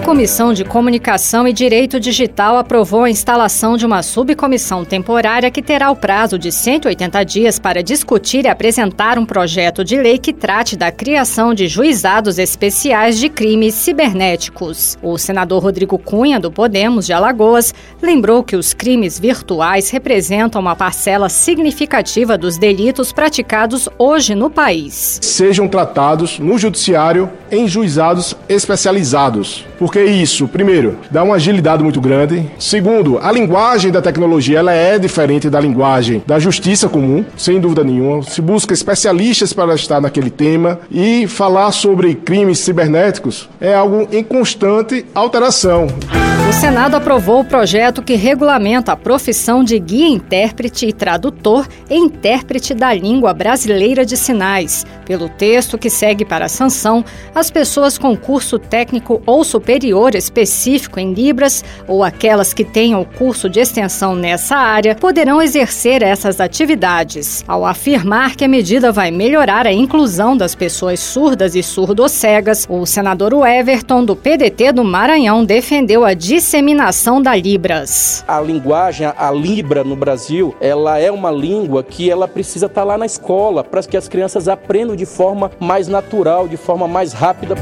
A Comissão de Comunicação e Direito Digital aprovou a instalação de uma subcomissão temporária que terá o prazo de 180 dias para discutir e apresentar um projeto de lei que trate da criação de juizados especiais de crimes cibernéticos. O senador Rodrigo Cunha, do Podemos de Alagoas, lembrou que os crimes virtuais representam uma parcela significativa dos delitos praticados hoje no país. Sejam tratados no judiciário em juizados especializados porque isso, primeiro, dá uma agilidade muito grande. Segundo, a linguagem da tecnologia ela é diferente da linguagem da justiça comum, sem dúvida nenhuma. Se busca especialistas para estar naquele tema e falar sobre crimes cibernéticos é algo em constante alteração. O Senado aprovou o projeto que regulamenta a profissão de guia intérprete e tradutor e intérprete da língua brasileira de sinais. Pelo texto que segue para a sanção, as pessoas com curso técnico ou superior específico em Libras ou aquelas que tenham curso de extensão nessa área poderão exercer essas atividades. Ao afirmar que a medida vai melhorar a inclusão das pessoas surdas e surdo-cegas, o senador Everton, do PDT do Maranhão, defendeu a disseminação da Libras. A linguagem, a Libra no Brasil, ela é uma língua que ela precisa estar lá na escola para que as crianças aprendam de forma mais natural, de forma mais rápida.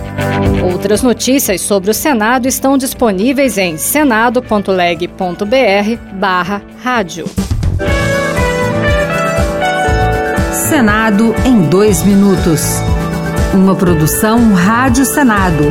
Outras notícias sobre o Senado estão disponíveis em senado.leg.br/barra rádio. Senado em dois minutos. Uma produção Rádio Senado.